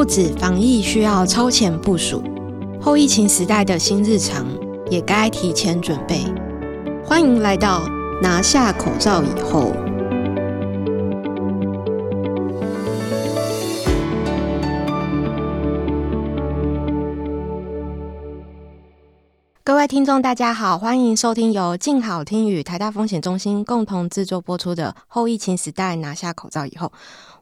不止防疫需要超前部署，后疫情时代的新日常也该提前准备。欢迎来到拿下口罩以后。各位听众，大家好，欢迎收听由静好听与台大风险中心共同制作播出的《后疫情时代拿下口罩以后》。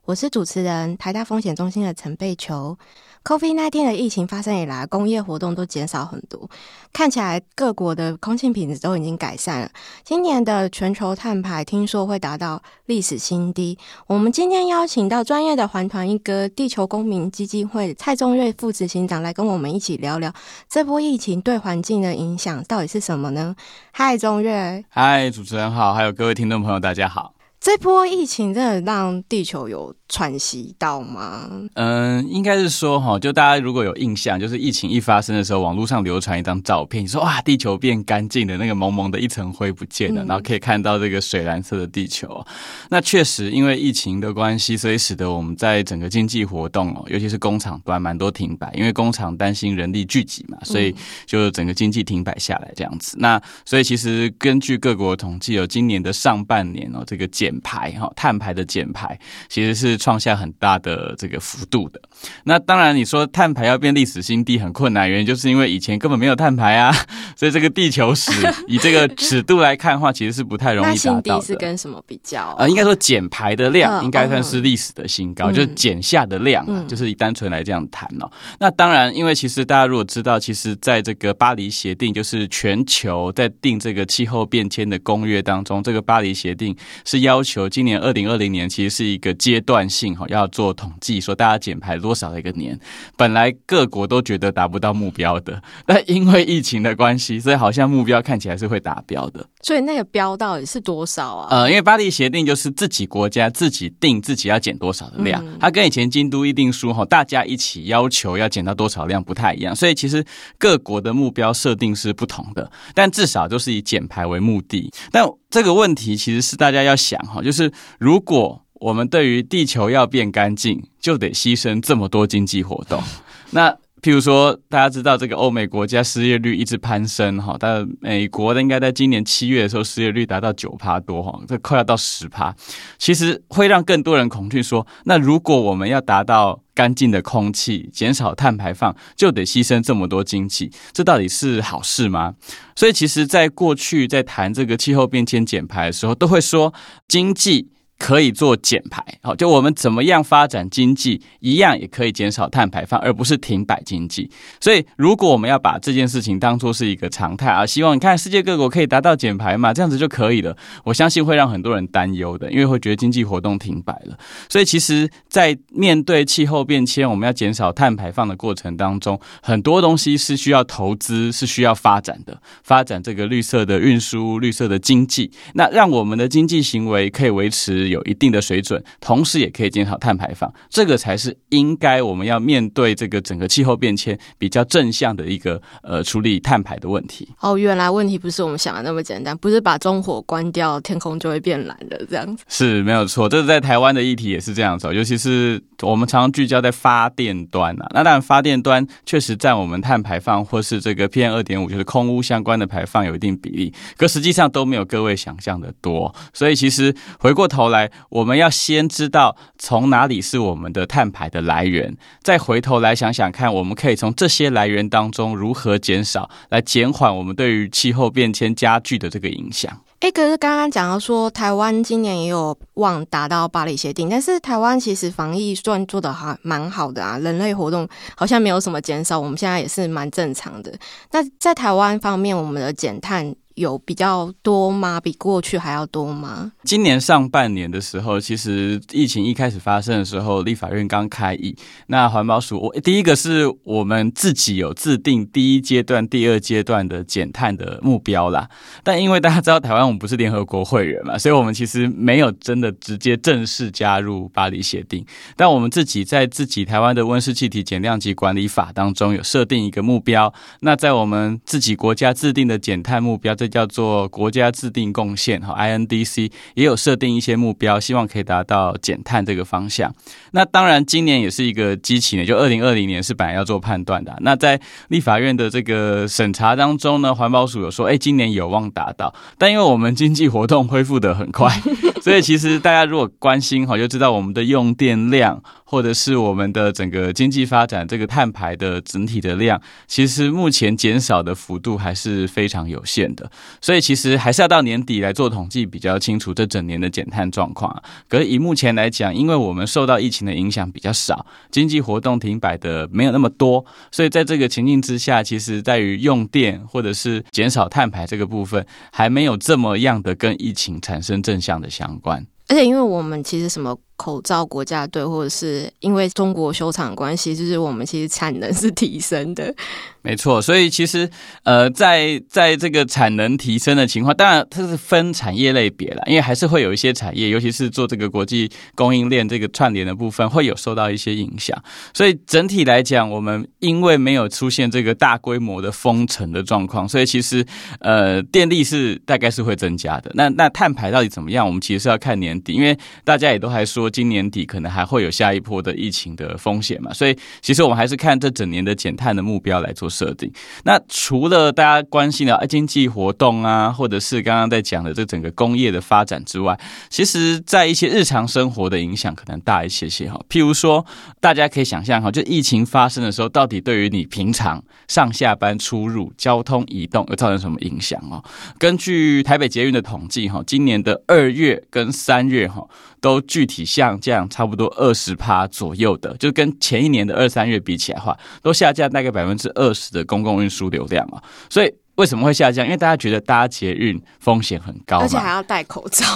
我是主持人台大风险中心的陈贝球。COVID-19 的疫情发生以来，工业活动都减少很多，看起来各国的空气品质都已经改善了。今年的全球碳排听说会达到历史新低。我们今天邀请到专业的环团一哥地球公民基金会蔡宗瑞副执行长来跟我们一起聊聊这波疫情对环境的影响到底是什么呢？嗨，宗瑞。嗨，主持人好，还有各位听众朋友，大家好。这波疫情真的让地球有喘息到吗？嗯，应该是说哈，就大家如果有印象，就是疫情一发生的时候，网络上流传一张照片，你说哇，地球变干净的那个蒙蒙的一层灰不见了，然后可以看到这个水蓝色的地球。那确实，因为疫情的关系，所以使得我们在整个经济活动哦，尤其是工厂端蛮多停摆，因为工厂担心人力聚集嘛，所以就整个经济停摆下来这样子。那所以其实根据各国统计，有今年的上半年哦，这个减排哈，碳排的减排其实是。创下很大的这个幅度的，那当然你说碳排要变历史新低很困难，原因就是因为以前根本没有碳排啊，所以这个地球史以这个尺度来看的话，其实是不太容易达 到新低是跟什么比较啊？呃，应该说减排的量应该算是历史的新高，嗯、就是减下的量，啊，嗯、就是以单纯来这样谈哦。那当然，因为其实大家如果知道，其实在这个巴黎协定，就是全球在定这个气候变迁的公约当中，这个巴黎协定是要求今年二零二零年其实是一个阶段。性哈要做统计，说大家减排多少的一个年，本来各国都觉得达不到目标的，但因为疫情的关系，所以好像目标看起来是会达标的。所以那个标到底是多少啊？呃，因为巴黎协定就是自己国家自己定自己要减多少的量，嗯、它跟以前京都议定书哈，大家一起要求要减到多少量不太一样，所以其实各国的目标设定是不同的，但至少都是以减排为目的。但这个问题其实是大家要想哈，就是如果我们对于地球要变干净，就得牺牲这么多经济活动。那譬如说，大家知道这个欧美国家失业率一直攀升哈，但美国的应该在今年七月的时候失业率达到九趴多哈，这快要到十趴。其实会让更多人恐惧说，那如果我们要达到干净的空气、减少碳排放，就得牺牲这么多经济，这到底是好事吗？所以，其实在过去在谈这个气候变迁减排的时候，都会说经济。可以做减排，好，就我们怎么样发展经济，一样也可以减少碳排放，而不是停摆经济。所以，如果我们要把这件事情当作是一个常态啊，希望你看世界各国可以达到减排嘛，这样子就可以了。我相信会让很多人担忧的，因为会觉得经济活动停摆了。所以，其实，在面对气候变迁，我们要减少碳排放的过程当中，很多东西是需要投资，是需要发展的，发展这个绿色的运输、绿色的经济，那让我们的经济行为可以维持。有一定的水准，同时也可以减少碳排放，这个才是应该我们要面对这个整个气候变迁比较正向的一个呃处理碳排的问题。哦，原来问题不是我们想的那么简单，不是把中火关掉，天空就会变蓝的这样子。是没有错，这是在台湾的议题也是这样子，尤其是我们常常聚焦在发电端啊。那当然，发电端确实占我们碳排放或是这个 PM 二点五，就是空污相关的排放有一定比例，可实际上都没有各位想象的多。所以其实回过头来。我们要先知道从哪里是我们的碳排的来源，再回头来想想看，我们可以从这些来源当中如何减少，来减缓我们对于气候变迁加剧的这个影响。哎，可是刚刚讲到说，台湾今年也有望达到巴黎协定，但是台湾其实防疫算做得还蛮好的啊，人类活动好像没有什么减少，我们现在也是蛮正常的。那在台湾方面，我们的减碳。有比较多吗？比过去还要多吗？今年上半年的时候，其实疫情一开始发生的时候，立法院刚开议，那环保署，我第一个是我们自己有制定第一阶段、第二阶段的减碳的目标啦。但因为大家知道台湾我们不是联合国会员嘛，所以我们其实没有真的直接正式加入巴黎协定。但我们自己在自己台湾的温室气体减量及管理法当中有设定一个目标。那在我们自己国家制定的减碳目标，这叫做国家制定贡献哈 INDC，也有设定一些目标，希望可以达到减碳这个方向。那当然，今年也是一个基期呢，就二零二零年是本来要做判断的。那在立法院的这个审查当中呢，环保署有说，哎，今年有望达到，但因为我们经济活动恢复的很快，所以其实大家如果关心哈，就知道我们的用电量。或者是我们的整个经济发展，这个碳排的整体的量，其实目前减少的幅度还是非常有限的。所以其实还是要到年底来做统计，比较清楚这整年的减碳状况。可是以目前来讲，因为我们受到疫情的影响比较少，经济活动停摆的没有那么多，所以在这个情境之下，其实在于用电或者是减少碳排这个部分，还没有这么样的跟疫情产生正向的相关。而且因为我们其实什么。口罩国家队，或者是因为中国修厂关系，就是我们其实产能是提升的。没错，所以其实呃，在在这个产能提升的情况，当然它是分产业类别了，因为还是会有一些产业，尤其是做这个国际供应链这个串联的部分，会有受到一些影响。所以整体来讲，我们因为没有出现这个大规模的封城的状况，所以其实呃，电力是大概是会增加的。那那碳排到底怎么样？我们其实是要看年底，因为大家也都还说。今年底可能还会有下一波的疫情的风险嘛，所以其实我们还是看这整年的减碳的目标来做设定。那除了大家关心的经济活动啊，或者是刚刚在讲的这整个工业的发展之外，其实在一些日常生活的影响可能大一些些哈。譬如说，大家可以想象哈，就疫情发生的时候，到底对于你平常上下班出入、交通移动会造成什么影响哦？根据台北捷运的统计哈，今年的二月跟三月哈。都具体像这样差不多二十趴左右的，就跟前一年的二三月比起来的话，都下降大概百分之二十的公共运输流量啊。所以为什么会下降？因为大家觉得搭捷运风险很高，而且还要戴口罩。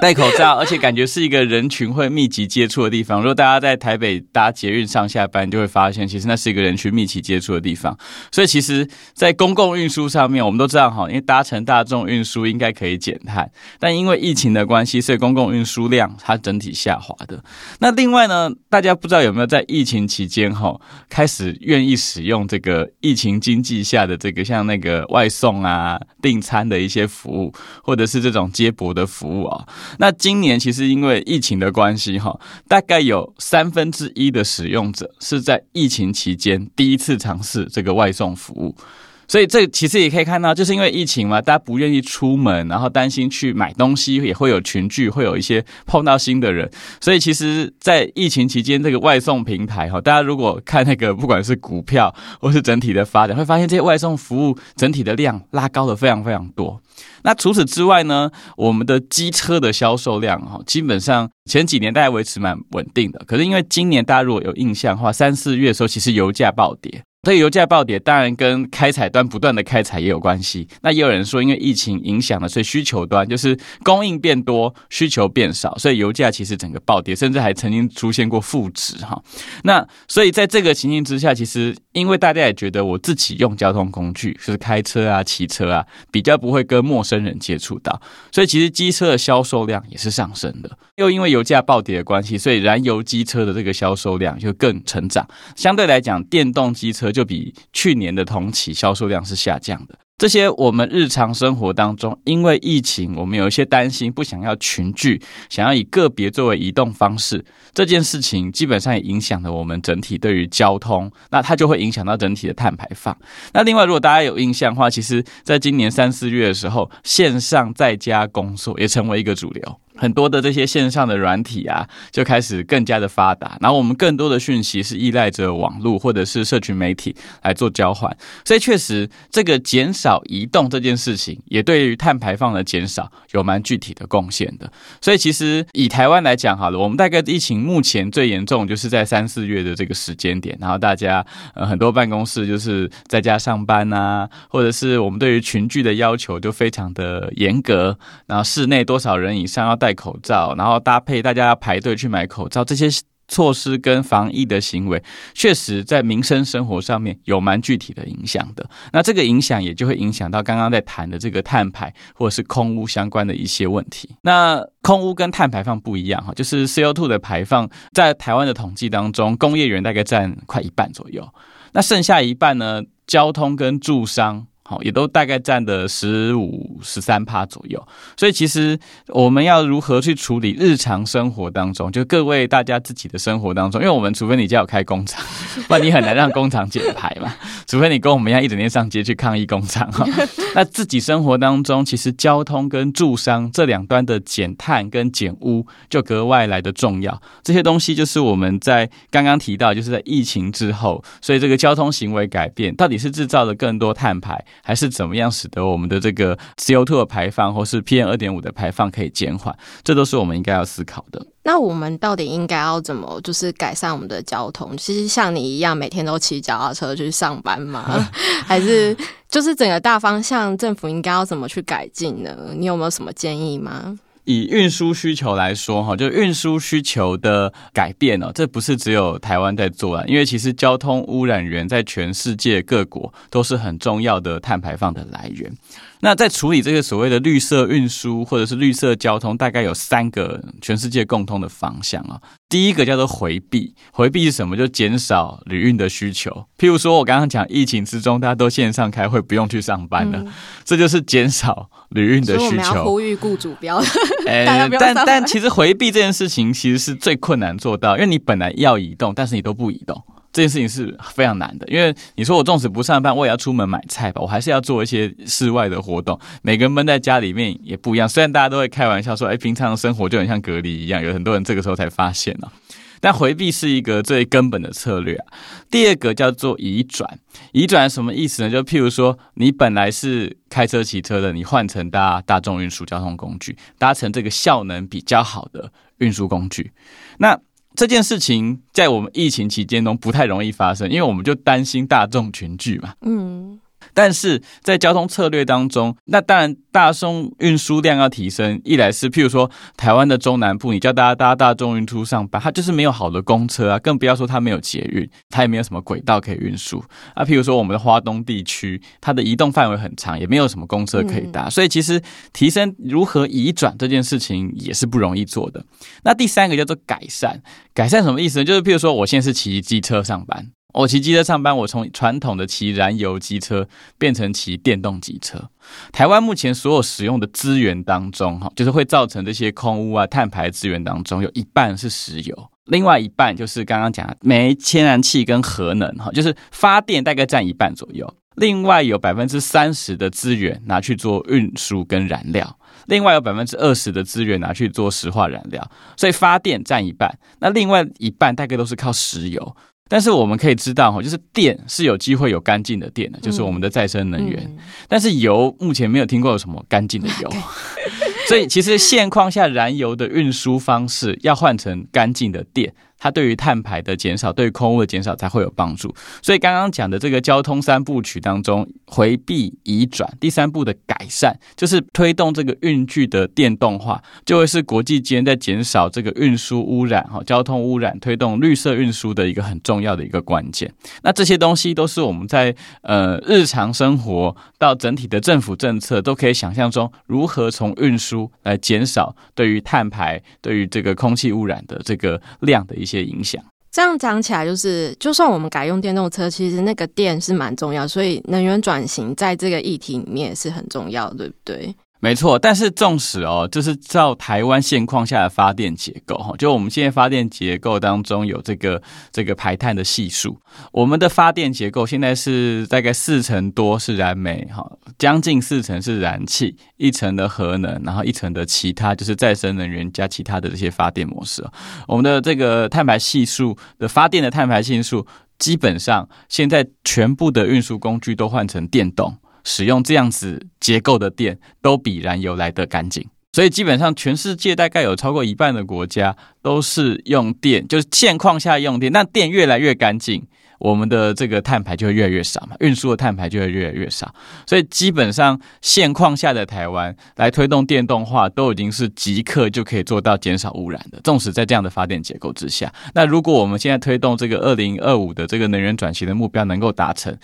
戴口罩，而且感觉是一个人群会密集接触的地方。如果大家在台北搭捷运上下班，就会发现，其实那是一个人群密集接触的地方。所以，其实，在公共运输上面，我们都知道哈，因为搭乘大众运输应该可以减碳，但因为疫情的关系，所以公共运输量它整体下滑的。那另外呢，大家不知道有没有在疫情期间哈，开始愿意使用这个疫情经济下的这个像那个外送啊、订餐的一些服务，或者是这种接驳的服务啊。那今年其实因为疫情的关系，哈，大概有三分之一的使用者是在疫情期间第一次尝试这个外送服务。所以这其实也可以看到，就是因为疫情嘛，大家不愿意出门，然后担心去买东西也会有群聚，会有一些碰到新的人。所以其实，在疫情期间，这个外送平台哈，大家如果看那个不管是股票或是整体的发展，会发现这些外送服务整体的量拉高了非常非常多。那除此之外呢，我们的机车的销售量哈，基本上前几年大概维持蛮稳定的。可是因为今年大家如果有印象的话，三四月的时候其实油价暴跌。所以油价暴跌，当然跟开采端不断的开采也有关系。那也有人说，因为疫情影响了，所以需求端就是供应变多，需求变少，所以油价其实整个暴跌，甚至还曾经出现过负值哈。那所以在这个情形之下，其实因为大家也觉得我自己用交通工具，就是开车啊、骑车啊，比较不会跟陌生人接触到，所以其实机车的销售量也是上升的。又因为油价暴跌的关系，所以燃油机车的这个销售量就更成长。相对来讲，电动机车。就比去年的同期销售量是下降的。这些我们日常生活当中，因为疫情，我们有一些担心，不想要群聚，想要以个别作为移动方式，这件事情基本上也影响了我们整体对于交通，那它就会影响到整体的碳排放。那另外，如果大家有印象的话，其实在今年三四月的时候，线上在家工作也成为一个主流。很多的这些线上的软体啊，就开始更加的发达。然后我们更多的讯息是依赖着网络或者是社群媒体来做交换，所以确实这个减少移动这件事情，也对于碳排放的减少有蛮具体的贡献的。所以其实以台湾来讲好了，我们大概疫情目前最严重就是在三四月的这个时间点，然后大家呃很多办公室就是在家上班啊，或者是我们对于群聚的要求就非常的严格，然后室内多少人以上要戴。戴口罩，然后搭配大家要排队去买口罩，这些措施跟防疫的行为，确实在民生生活上面有蛮具体的影响的。那这个影响也就会影响到刚刚在谈的这个碳排或者是空污相关的一些问题。那空污跟碳排放不一样哈，就是 CO2 的排放，在台湾的统计当中，工业园大概占快一半左右，那剩下一半呢，交通跟住商。好，也都大概占的十五、十三趴左右。所以其实我们要如何去处理日常生活当中，就各位大家自己的生活当中，因为我们除非你家有开工厂，不然你很难让工厂减排嘛。除非你跟我们一样一整天上街去抗议工厂哈。那自己生活当中，其实交通跟住商这两端的减碳跟减污就格外来的重要。这些东西就是我们在刚刚提到，就是在疫情之后，所以这个交通行为改变到底是制造了更多碳排，还是怎么样使得我们的这个 CO2 的排放或是 PM 二点五的排放可以减缓？这都是我们应该要思考的。那我们到底应该要怎么就是改善我们的交通？其实像你一样每天都骑脚踏车去上班吗？还是就是整个大方向政府应该要怎么去改进呢？你有没有什么建议吗？以运输需求来说，哈，就运输需求的改变呢，这不是只有台湾在做啊，因为其实交通污染源在全世界各国都是很重要的碳排放的来源。那在处理这个所谓的绿色运输或者是绿色交通，大概有三个全世界共通的方向啊。第一个叫做回避，回避是什么？就减少旅运的需求。譬如说，我刚刚讲疫情之中，大家都线上开会，不用去上班了，嗯、这就是减少旅运的需求。我们要呼吁雇主不要，欸、大家不要但但其实回避这件事情其实是最困难做到，因为你本来要移动，但是你都不移动。这件事情是非常难的，因为你说我纵使不上班，我也要出门买菜吧，我还是要做一些室外的活动。每个人闷在家里面也不一样，虽然大家都会开玩笑说，哎，平常的生活就很像隔离一样，有很多人这个时候才发现呢。但回避是一个最根本的策略啊。第二个叫做移转，移转什么意思呢？就譬如说，你本来是开车骑车的，你换成搭大众运输交通工具，搭乘这个效能比较好的运输工具，那。这件事情在我们疫情期间中不太容易发生，因为我们就担心大众群聚嘛。嗯。但是在交通策略当中，那当然大众运输量要提升。一来是譬如说台湾的中南部，你叫大家搭大众运输上班，它就是没有好的公车啊，更不要说它没有捷运，它也没有什么轨道可以运输啊。譬如说我们的花东地区，它的移动范围很长，也没有什么公车可以搭，所以其实提升如何移转这件事情也是不容易做的。那第三个叫做改善，改善什么意思呢？就是譬如说我现在是骑机车上班。我骑机车上班，我从传统的骑燃油机车变成骑电动机车。台湾目前所有使用的资源当中，哈，就是会造成这些空污啊、碳排资源当中，有一半是石油，另外一半就是刚刚讲的煤、天然气跟核能，哈，就是发电大概占一半左右。另外有百分之三十的资源拿去做运输跟燃料，另外有百分之二十的资源拿去做石化燃料，所以发电占一半，那另外一半大概都是靠石油。但是我们可以知道哈，就是电是有机会有干净的电的，就是我们的再生能源。嗯嗯、但是油目前没有听过有什么干净的油，所以其实现况下燃油的运输方式要换成干净的电。它对于碳排的减少，对于空污的减少才会有帮助。所以刚刚讲的这个交通三部曲当中，回避、移转，第三步的改善，就是推动这个运具的电动化，就会是国际间在减少这个运输污染、哈交通污染、推动绿色运输的一个很重要的一个关键。那这些东西都是我们在呃日常生活到整体的政府政策都可以想象中，如何从运输来减少对于碳排、对于这个空气污染的这个量的一些。影响，这样讲起来，就是就算我们改用电动车，其实那个电是蛮重要，所以能源转型在这个议题里面也是很重要，对不对？没错，但是纵使哦，就是照台湾现况下的发电结构哈，就我们现在发电结构当中有这个这个排碳的系数，我们的发电结构现在是大概四成多是燃煤哈，将近四成是燃气，一成的核能，然后一成的其他就是再生能源加其他的这些发电模式。我们的这个碳排系数的发电的碳排系数，基本上现在全部的运输工具都换成电动。使用这样子结构的电都比燃油来得干净，所以基本上全世界大概有超过一半的国家都是用电，就是现况下用电，那电越来越干净。我们的这个碳排就会越来越少嘛，运输的碳排就会越来越少，所以基本上现况下的台湾来推动电动化，都已经是即刻就可以做到减少污染的。纵使在这样的发电结构之下，那如果我们现在推动这个二零二五的这个能源转型的目标能够达成，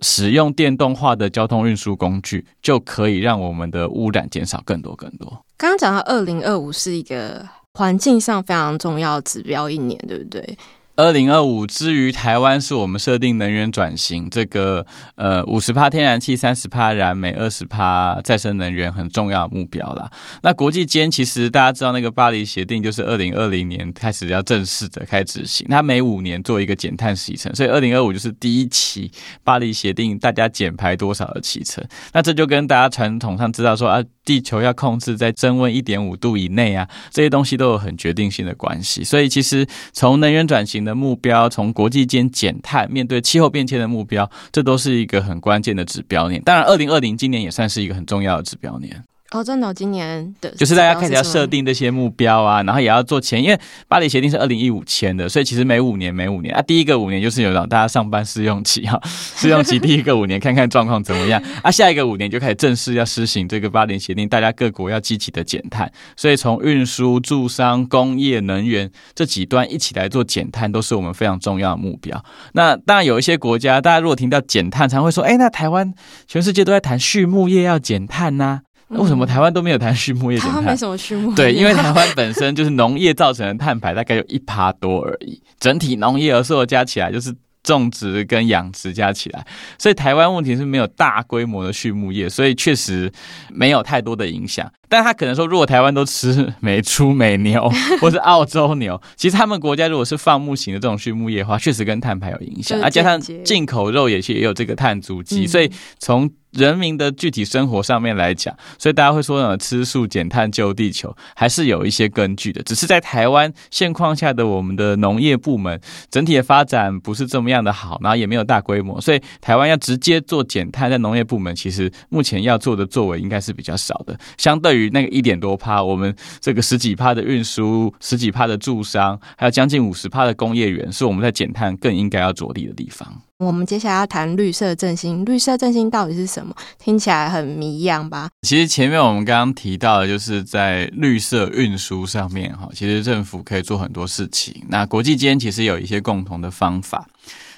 使用电动化的交通运输工具，就可以让我们的污染减少更多更多。刚刚讲到二零二五是一个环境上非常重要指标一年，对不对？二零二五，至于台湾，是我们设定能源转型这个呃五十趴天然气、三十趴燃煤、二十趴再生能源很重要的目标啦。那国际间其实大家知道，那个巴黎协定就是二零二零年开始要正式的开始执行，它每五年做一个减碳时程，所以二零二五就是第一期巴黎协定，大家减排多少的期程。那这就跟大家传统上知道说啊，地球要控制在增温一点五度以内啊，这些东西都有很决定性的关系。所以其实从能源转型的目标，从国际间减碳，面对气候变迁的目标，这都是一个很关键的指标年。当然，二零二零今年也算是一个很重要的指标年。哦，真的，今年的就是大家开始要设定这些目标啊，然后也要做钱，因为巴黎协定是二零一五签的，所以其实每五年每五年啊，第一个五年就是有让大家上班试用期哈，试用期第一个五年看看状况怎么样啊，下一个五年就开始正式要施行这个巴黎协定，大家各国要积极的减碳，所以从运输、住商、工业、能源这几端一起来做减碳，都是我们非常重要的目标。那当然有一些国家，大家如果听到减碳，常会说，哎，那台湾全世界都在谈畜牧业要减碳呐、啊。为什么台湾都没有谈畜牧业减碳？台湾没什么畜牧业。对，因为台湾本身就是农业造成的碳排大概有一趴多而已，整体农业和所有加起来就是种植跟养殖加起来，所以台湾问题是没有大规模的畜牧业，所以确实没有太多的影响。但他可能说，如果台湾都吃美猪美牛，或是澳洲牛，其实他们国家如果是放牧型的这种畜牧业的话，确实跟碳排有影响，而加上进口肉也是也有这个碳足迹，所以从人民的具体生活上面来讲，所以大家会说呢，吃素减碳救地球，还是有一些根据的。只是在台湾现况下的我们的农业部门整体的发展不是这么样的好，然后也没有大规模，所以台湾要直接做减碳，在农业部门其实目前要做的作为应该是比较少的。相对于那个一点多趴，我们这个十几趴的运输，十几趴的住商，还有将近五十趴的工业园，是我们在减碳更应该要着力的地方。我们接下来要谈绿色振兴，绿色振兴到底是什么？听起来很谜样吧？其实前面我们刚刚提到的，就是在绿色运输上面，哈，其实政府可以做很多事情。那国际间其实有一些共同的方法。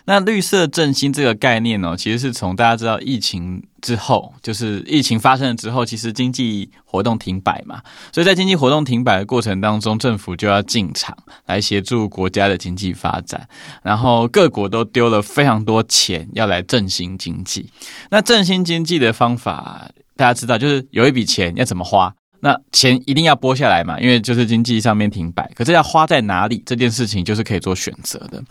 那绿色振兴这个概念呢，其实是从大家知道疫情之后，就是疫情发生了之后，其实经济活动停摆嘛，所以在经济活动停摆的过程当中，政府就要进场来协助国家的经济发展，然后各国都丢了非常多钱要来振兴经济。那振兴经济的方法，大家知道，就是有一笔钱要怎么花。那钱一定要拨下来嘛，因为就是经济上面停摆，可是要花在哪里这件事情就是可以做选择的。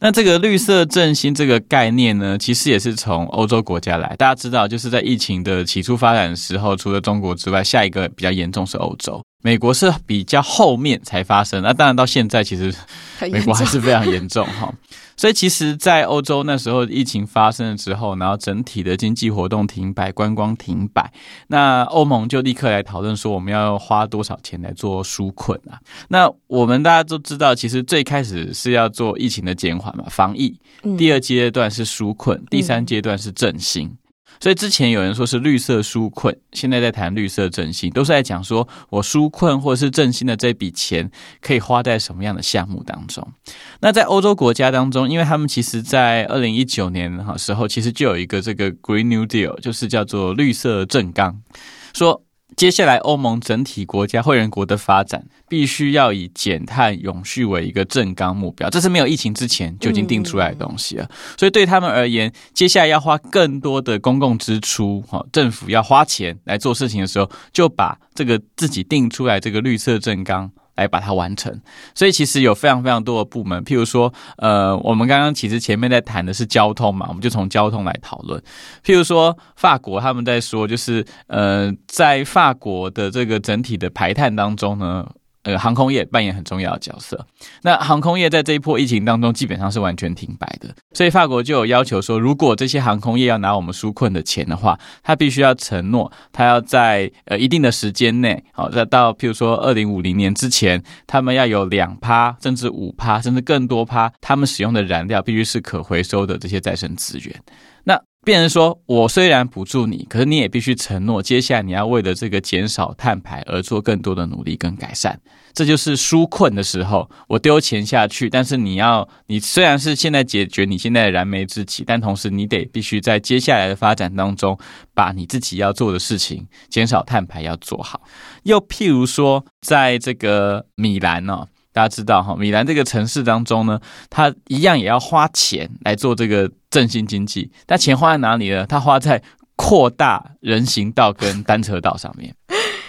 那这个绿色振兴这个概念呢，其实也是从欧洲国家来。大家知道，就是在疫情的起初发展的时候，除了中国之外，下一个比较严重是欧洲。美国是比较后面才发生，那当然到现在其实 美国还是非常严重哈。所以其实，在欧洲那时候疫情发生了之后，然后整体的经济活动停摆，观光停摆，那欧盟就立刻来讨论说，我们要花多少钱来做纾困啊？那我们大家都知道，其实最开始是要做疫情的减缓嘛，防疫；第二阶段是纾困，第三阶段是振兴。所以之前有人说是绿色纾困，现在在谈绿色振兴，都是在讲说我纾困或者是振兴的这笔钱可以花在什么样的项目当中。那在欧洲国家当中，因为他们其实在二零一九年哈时候，其实就有一个这个 Green New Deal，就是叫做绿色正纲，说。接下来，欧盟整体国家会员国的发展必须要以减碳永续为一个正纲目标，这是没有疫情之前就已经定出来的东西了。所以对他们而言，接下来要花更多的公共支出，哈，政府要花钱来做事情的时候，就把这个自己定出来这个绿色正纲。来把它完成，所以其实有非常非常多的部门，譬如说，呃，我们刚刚其实前面在谈的是交通嘛，我们就从交通来讨论。譬如说，法国他们在说，就是呃，在法国的这个整体的排碳当中呢。呃，航空业扮演很重要的角色。那航空业在这一波疫情当中，基本上是完全停摆的。所以法国就有要求说，如果这些航空业要拿我们纾困的钱的话，他必须要承诺，他要在呃一定的时间内，好，再到譬如说二零五零年之前，他们要有两趴，甚至五趴，甚至更多趴，他们使用的燃料必须是可回收的这些再生资源。那变成说，我虽然补助你，可是你也必须承诺，接下来你要为了这个减少碳排而做更多的努力跟改善。这就是纾困的时候，我丢钱下去，但是你要，你虽然是现在解决你现在的燃眉之急，但同时你得必须在接下来的发展当中，把你自己要做的事情，减少碳排要做好。又譬如说，在这个米兰呢、哦。大家知道哈，米兰这个城市当中呢，它一样也要花钱来做这个振兴经济，但钱花在哪里呢？他花在扩大人行道跟单车道上面。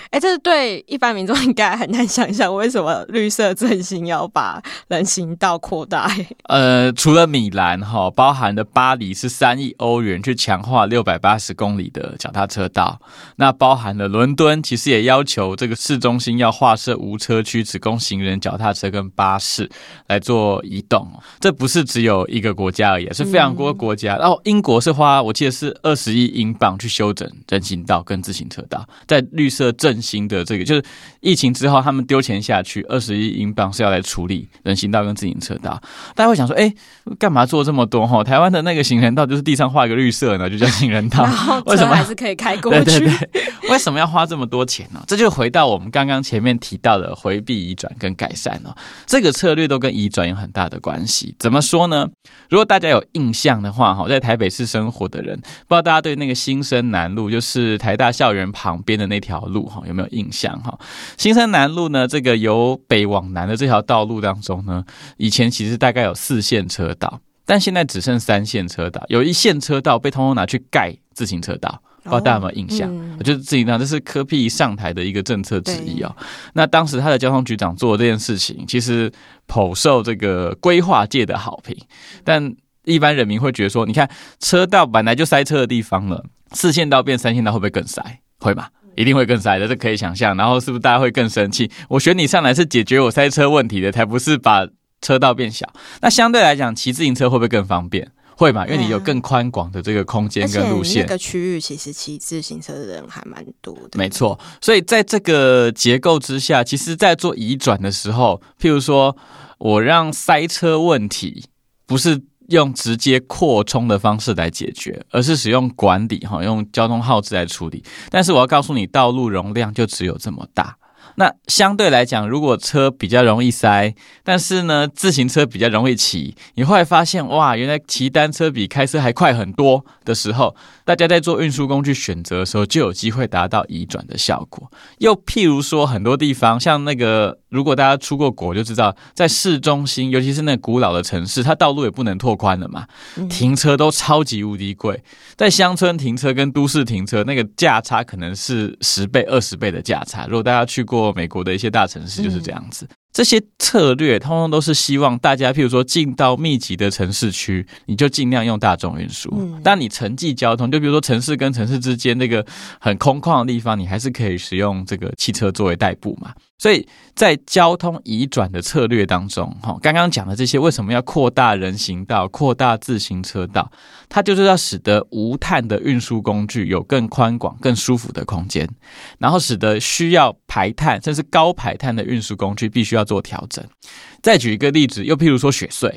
哎，这是对一般民众应该很难想象，为什么绿色振兴要把人行道扩大？呃，除了米兰哈，包含的巴黎是三亿欧元去强化六百八十公里的脚踏车道，那包含了伦敦，其实也要求这个市中心要划设无车区，只供行人、脚踏车跟巴士来做移动。这不是只有一个国家而已，是非常多国家。然后、英国是花，我记得是二十亿英镑去修整人行道跟自行车道，在绿色振。新的这个就是疫情之后，他们丢钱下去，二十亿英镑是要来处理人行道跟自行车道。大家会想说，哎，干嘛做这么多？哈，台湾的那个行人道就是地上画一个绿色呢，就叫行人道。为什么还是可以开过去？对对对，为什么要花这么多钱呢？这就回到我们刚刚前面提到的回避移转跟改善哦，这个策略都跟移转有很大的关系。怎么说呢？如果大家有印象的话，哈，在台北市生活的人，不知道大家对那个新生南路，就是台大校园旁边的那条路，哈，有没有印象？哈，新生南路呢，这个由北往南的这条道路当中呢，以前其实大概有四线车道，但现在只剩三线车道，有一线车道被通通拿去盖自行车道。不知道大家有没有印象？我觉得自行车这是柯 P 上台的一个政策之一哦。那当时他的交通局长做这件事情，其实颇受这个规划界的好评。但一般人民会觉得说，你看车道本来就塞车的地方了，四线道变三线道会不会更塞？会吗？一定会更塞的，这可以想象。然后是不是大家会更生气？我选你上来是解决我塞车问题的，才不是把车道变小。那相对来讲，骑自行车会不会更方便？会嘛？因为你有更宽广的这个空间跟路线，这个区域其实骑自行车的人还蛮多的。没错，所以在这个结构之下，其实，在做移转的时候，譬如说我让塞车问题不是用直接扩充的方式来解决，而是使用管理哈，用交通号志来处理。但是我要告诉你，道路容量就只有这么大。那相对来讲，如果车比较容易塞，但是呢，自行车比较容易骑，你会发现哇，原来骑单车比开车还快很多的时候，大家在做运输工具选择的时候，就有机会达到移转的效果。又譬如说，很多地方像那个。如果大家出过国，就知道在市中心，尤其是那古老的城市，它道路也不能拓宽了嘛，停车都超级无敌贵。在乡村停车跟都市停车，那个价差可能是十倍、二十倍的价差。如果大家去过美国的一些大城市，就是这样子。这些策略通通都是希望大家，譬如说进到密集的城市区，你就尽量用大众运输。但你城际交通，就比如说城市跟城市之间那个很空旷的地方，你还是可以使用这个汽车作为代步嘛。所以在交通移转的策略当中，哈，刚刚讲的这些，为什么要扩大人行道、扩大自行车道？它就是要使得无碳的运输工具有更宽广、更舒服的空间，然后使得需要排碳甚至高排碳的运输工具必须要做调整。再举一个例子，又譬如说雪隧，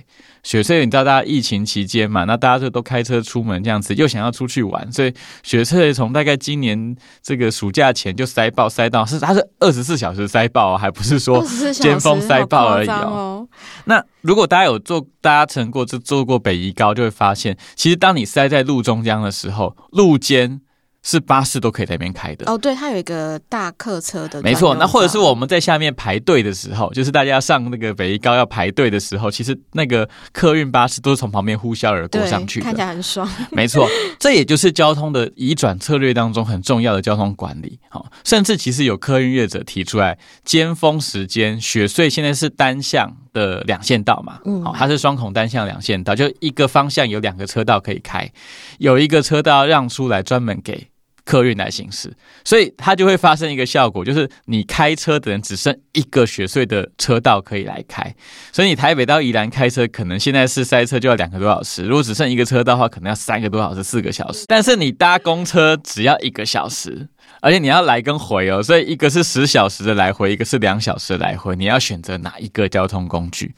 雪隧你知道大家疫情期间嘛，那大家就都开车出门这样子，又想要出去玩，所以雪隧从大概今年这个暑假前就塞爆塞到，是它是二十四小时塞爆，还不是说尖峰塞爆而已哦。那如果大家有坐搭乘过就坐过北宜高，就会发现，其实当你塞在路中央的时候，路肩。是巴士都可以在那边开的哦，对，它有一个大客车的，没错。那或者是我们在下面排队的时候，就是大家上那个北一高要排队的时候，其实那个客运巴士都是从旁边呼啸而过上去的，看起来很爽。没错，这也就是交通的移转策略当中很重要的交通管理。好，甚至其实有客运业者提出来，尖峰时间雪隧现在是单向的两线道嘛，嗯，好，它是双孔单向两线道，就一个方向有两个车道可以开，有一个车道让出来专门给。客运来行驶，所以它就会发生一个效果，就是你开车的人只剩一个雪隧的车道可以来开，所以你台北到宜兰开车，可能现在是塞车就要两个多小时，如果只剩一个车道的话，可能要三个多小时、四个小时。但是你搭公车只要一个小时，而且你要来跟回哦，所以一个是十小时的来回，一个是两小时的来回，你要选择哪一个交通工具？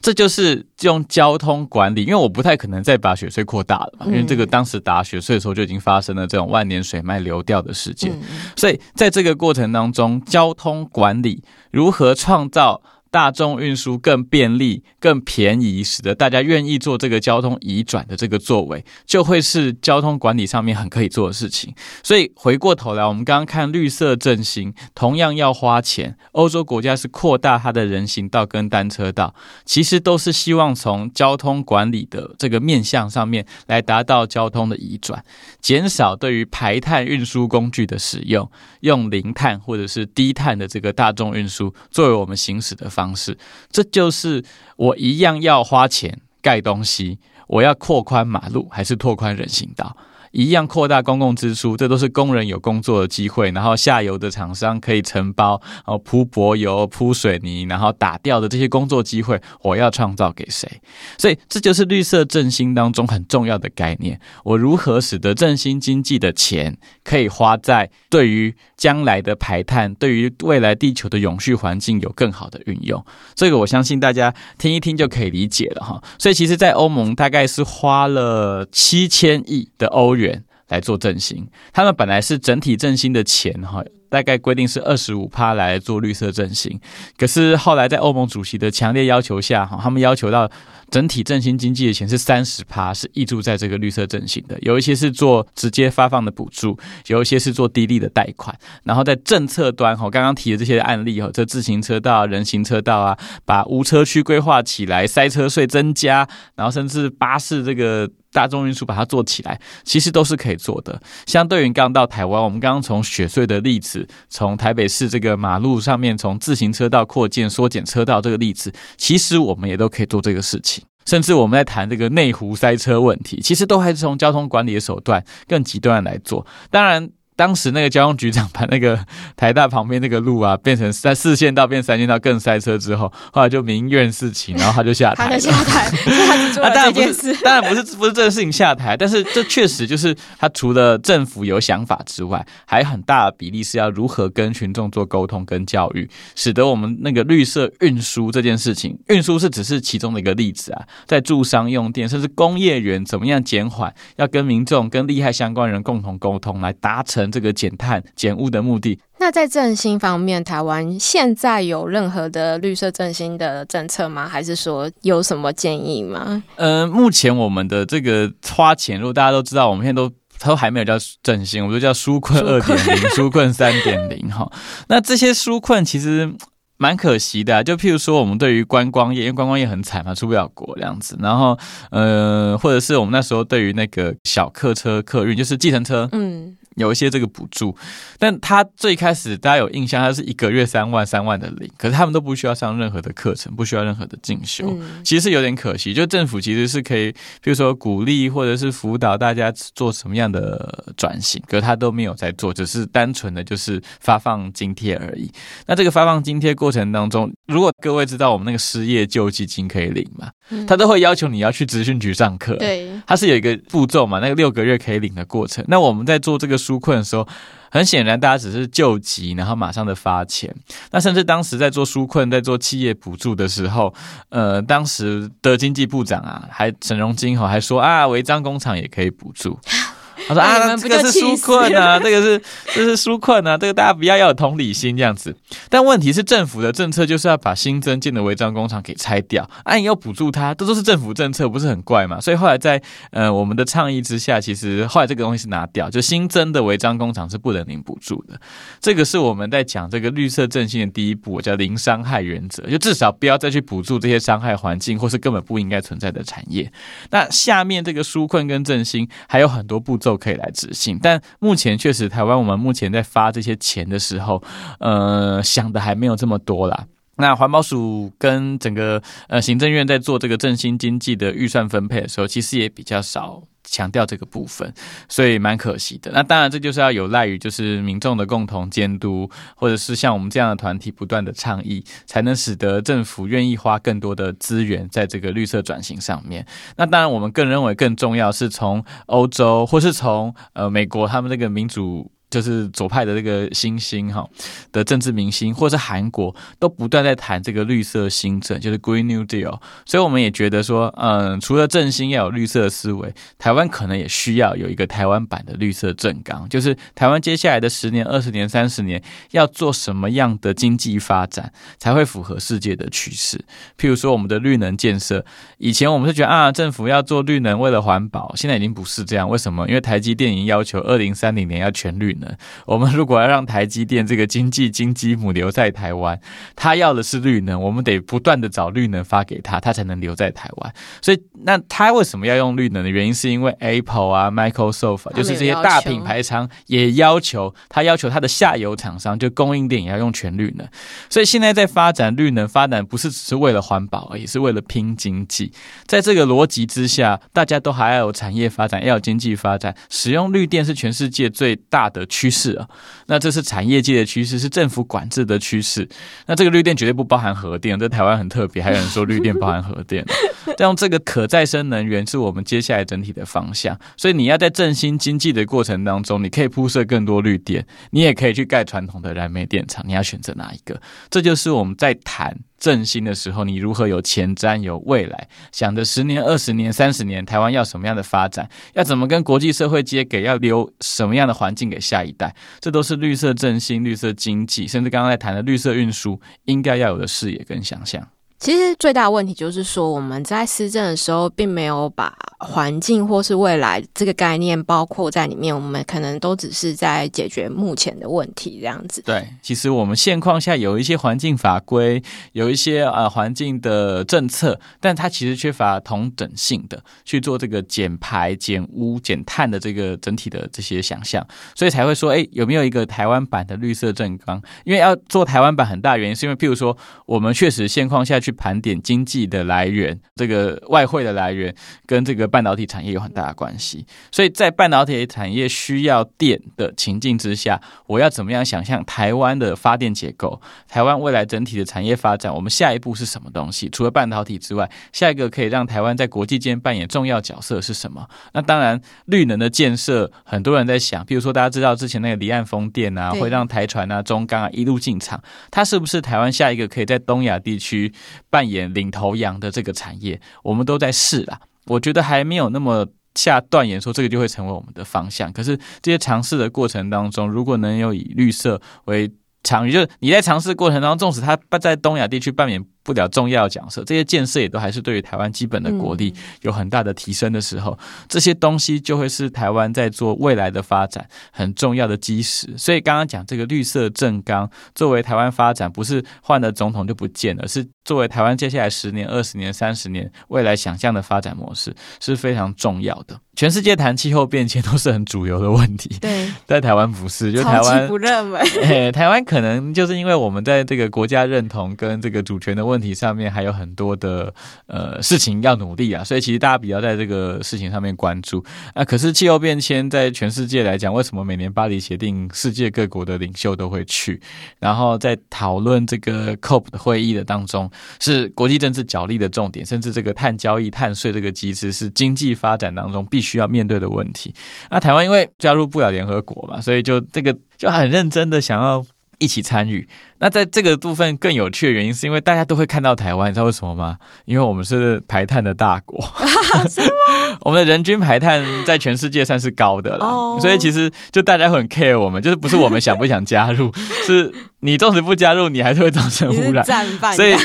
这就是用交通管理，因为我不太可能再把雪隧扩大了嘛，因为这个当时打雪隧的时候就已经发生了这种万年水脉流掉的事件，所以在这个过程当中，交通管理如何创造大众运输更便利、更便宜，使得大家愿意做这个交通移转的这个作为，就会是交通管理上面很可以做的事情。所以回过头来，我们刚刚看绿色振兴，同样要花钱。欧洲国家是扩大它的人行道跟单车道，其实都是希望从交通管理的这个面向上面来达到交通的移转，减少对于排碳运输工具的使用，用零碳或者是低碳的这个大众运输作为我们行驶的方方式。这就是我一样要花钱盖东西，我要扩宽马路还是拓宽人行道？一样扩大公共支出，这都是工人有工作的机会，然后下游的厂商可以承包，然后铺柏油、铺水泥，然后打掉的这些工作机会，我要创造给谁？所以这就是绿色振兴当中很重要的概念。我如何使得振兴经济的钱可以花在对于将来的排碳、对于未来地球的永续环境有更好的运用？这个我相信大家听一听就可以理解了哈。所以其实，在欧盟大概是花了七千亿的欧元。来做振兴，他们本来是整体振兴的钱哈，大概规定是二十五趴来做绿色振兴，可是后来在欧盟主席的强烈要求下哈，他们要求到整体振兴经济的钱是三十趴，是挹注在这个绿色振兴的，有一些是做直接发放的补助，有一些是做低利的贷款，然后在政策端哈，刚刚提的这些案例哈，这自行车道、人行车道啊，把无车区规划起来，塞车税增加，然后甚至巴士这个。大众运输把它做起来，其实都是可以做的。相对于刚到台湾，我们刚刚从雪隧的例子，从台北市这个马路上面从自行车道扩建、缩减车道这个例子，其实我们也都可以做这个事情。甚至我们在谈这个内湖塞车问题，其实都还是从交通管理的手段更极端来做。当然。当时那个交通局长把那个 台大旁边那个路啊变成三四线道变三线道更塞车之后，后来就民怨四起，然后他就下台了。他就下台，他做了这件事。啊、当然不是，当然不是不是这个事情下台，但是这确实就是他除了政府有想法之外，还有很大的比例是要如何跟群众做沟通跟教育，使得我们那个绿色运输这件事情，运输是只是其中的一个例子啊，在住商用电甚至工业园怎么样减缓，要跟民众跟利害相关人共同沟通来达成。这个减碳减污的目的。那在振兴方面，台湾现在有任何的绿色振兴的政策吗？还是说有什么建议吗？呃，目前我们的这个花钱，如果大家都知道，我们现在都都还没有叫振兴，我们都叫纾困二点零、纾困三点零哈。那这些纾困其实。蛮可惜的啊，就譬如说，我们对于观光业，因为观光业很惨嘛，出不了国这样子。然后，呃，或者是我们那时候对于那个小客车客运，就是计程车，嗯。有一些这个补助，但他最开始大家有印象，他是一个月三万三万的领，可是他们都不需要上任何的课程，不需要任何的进修，嗯、其实是有点可惜。就政府其实是可以，比如说鼓励或者是辅导大家做什么样的转型，可是他都没有在做，只是单纯的就是发放津贴而已。那这个发放津贴过程当中，如果各位知道我们那个失业救济金可以领嘛，嗯、他都会要求你要去职训局上课，对，他是有一个步骤嘛，那个六个月可以领的过程。那我们在做这个。纾困的时候，很显然大家只是救急，然后马上的发钱。那甚至当时在做纾困、在做企业补助的时候，呃，当时的经济部长啊，还沈荣金吼还说啊，违章工厂也可以补助。他说啊，这个是纾困啊，这个是这是纾困啊，这个大家不要要有同理心这样子。但问题是，政府的政策就是要把新增建的违章工厂给拆掉，啊，你要补助它，这都是政府政策，不是很怪嘛？所以后来在呃我们的倡议之下，其实后来这个东西是拿掉，就新增的违章工厂是不能领补助的。这个是我们在讲这个绿色振兴的第一步，叫零伤害原则，就至少不要再去补助这些伤害环境或是根本不应该存在的产业。那下面这个纾困跟振兴还有很多步骤。都可以来执行，但目前确实台湾我们目前在发这些钱的时候，呃，想的还没有这么多啦。那环保署跟整个呃行政院在做这个振兴经济的预算分配的时候，其实也比较少。强调这个部分，所以蛮可惜的。那当然，这就是要有赖于就是民众的共同监督，或者是像我们这样的团体不断的倡议，才能使得政府愿意花更多的资源在这个绿色转型上面。那当然，我们更认为更重要是从欧洲或是从呃美国他们这个民主。就是左派的这个新兴哈的政治明星，或是韩国，都不断在谈这个绿色新政，就是 Green New Deal。所以我们也觉得说，嗯，除了振兴要有绿色思维，台湾可能也需要有一个台湾版的绿色政纲，就是台湾接下来的十年、二十年、三十年要做什么样的经济发展才会符合世界的趋势。譬如说，我们的绿能建设，以前我们是觉得啊，政府要做绿能为了环保，现在已经不是这样。为什么？因为台积电已经要求二零三零年要全绿能。我们如果要让台积电这个经济金鸡母留在台湾，他要的是绿能，我们得不断的找绿能发给他，他才能留在台湾。所以，那他为什么要用绿能的原因，是因为 Apple 啊、Microsoft 就是这些大品牌商也要求他要求他的下游厂商就供应链也要用全绿能。所以现在在发展绿能，发展不是只是为了环保而已，是为了拼经济。在这个逻辑之下，大家都还要有产业发展，要有经济发展，使用绿电是全世界最大的趋势啊，那这是产业界的趋势，是政府管制的趋势。那这个绿电绝对不包含核电，在台湾很特别，还有人说绿电包含核电。这样这个可再生能源是我们接下来整体的方向。所以你要在振兴经济的过程当中，你可以铺设更多绿电，你也可以去盖传统的燃煤电厂，你要选择哪一个？这就是我们在谈。振兴的时候，你如何有前瞻、有未来？想着十年、二十年、三十年，台湾要什么样的发展？要怎么跟国际社会接轨？要留什么样的环境给下下一代？这都是绿色振兴、绿色经济，甚至刚刚在谈的绿色运输，应该要有的视野跟想象。其实最大的问题就是说，我们在施政的时候，并没有把环境或是未来这个概念包括在里面。我们可能都只是在解决目前的问题，这样子。对，其实我们现况下有一些环境法规，有一些呃环境的政策，但它其实缺乏同整性的去做这个减排、减污、减碳的这个整体的这些想象，所以才会说，哎，有没有一个台湾版的绿色政纲？因为要做台湾版，很大原因是因为，譬如说，我们确实现况下去。盘点经济的来源，这个外汇的来源跟这个半导体产业有很大的关系，所以在半导体产业需要电的情境之下，我要怎么样想象台湾的发电结构？台湾未来整体的产业发展，我们下一步是什么东西？除了半导体之外，下一个可以让台湾在国际间扮演重要角色是什么？那当然，绿能的建设，很多人在想，比如说大家知道之前那个离岸风电啊，会让台船啊、中钢啊一路进场，它是不是台湾下一个可以在东亚地区？扮演领头羊的这个产业，我们都在试啦。我觉得还没有那么下断言说这个就会成为我们的方向。可是这些尝试的过程当中，如果能有以绿色为长，就是你在尝试过程当中，纵使它在东亚地区扮演不了重要角色，这些建设也都还是对于台湾基本的国力有很大的提升的时候，嗯、这些东西就会是台湾在做未来的发展很重要的基石。所以刚刚讲这个绿色正纲，作为台湾发展，不是换了总统就不见了，是作为台湾接下来十年、二十年、三十年未来想象的发展模式是非常重要的。全世界谈气候变迁都是很主流的问题，对，在台湾不是，就台湾不认为、欸，台湾可能就是因为我们在这个国家认同跟这个主权的问题。问题上面还有很多的呃事情要努力啊，所以其实大家比较在这个事情上面关注啊。可是气候变迁在全世界来讲，为什么每年巴黎协定世界各国的领袖都会去？然后在讨论这个 COP 的会议的当中，是国际政治角力的重点，甚至这个碳交易、碳税这个机制是经济发展当中必须要面对的问题。那台湾因为加入不了联合国嘛，所以就这个就很认真的想要一起参与。那在这个部分更有趣的原因，是因为大家都会看到台湾，你知道为什么吗？因为我们是排碳的大国？我们的人均排碳在全世界算是高的了，oh. 所以其实就大家很 care 我们，就是不是我们想不想加入，是你纵使不加入，你还是会造成污染，所以，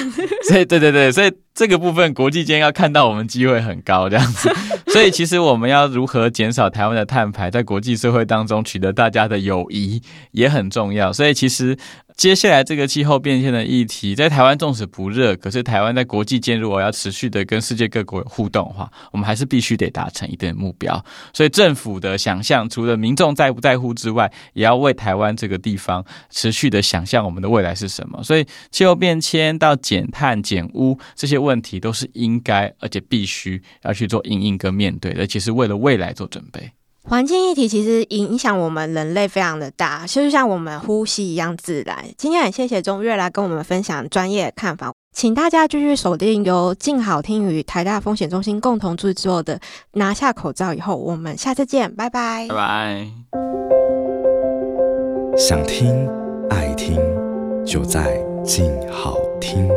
所以对对对，所以这个部分国际间要看到我们机会很高，这样子。所以其实我们要如何减少台湾的碳排，在国际社会当中取得大家的友谊也很重要。所以其实。接下来这个气候变迁的议题，在台湾纵使不热，可是台湾在国际间如果要持续的跟世界各国互动的话，我们还是必须得达成一定的目标。所以政府的想象，除了民众在不在乎之外，也要为台湾这个地方持续的想象我们的未来是什么。所以气候变迁到减碳减污这些问题，都是应该而且必须要去做应应跟面对的，而且是为了未来做准备。环境议题其实影响我们人类非常的大，就像我们呼吸一样自然。今天很谢谢中岳来跟我们分享专业的看法，请大家继续锁定由静好听与台大风险中心共同制作的《拿下口罩以后》，我们下次见，拜拜，拜拜。想听爱听，就在静好听。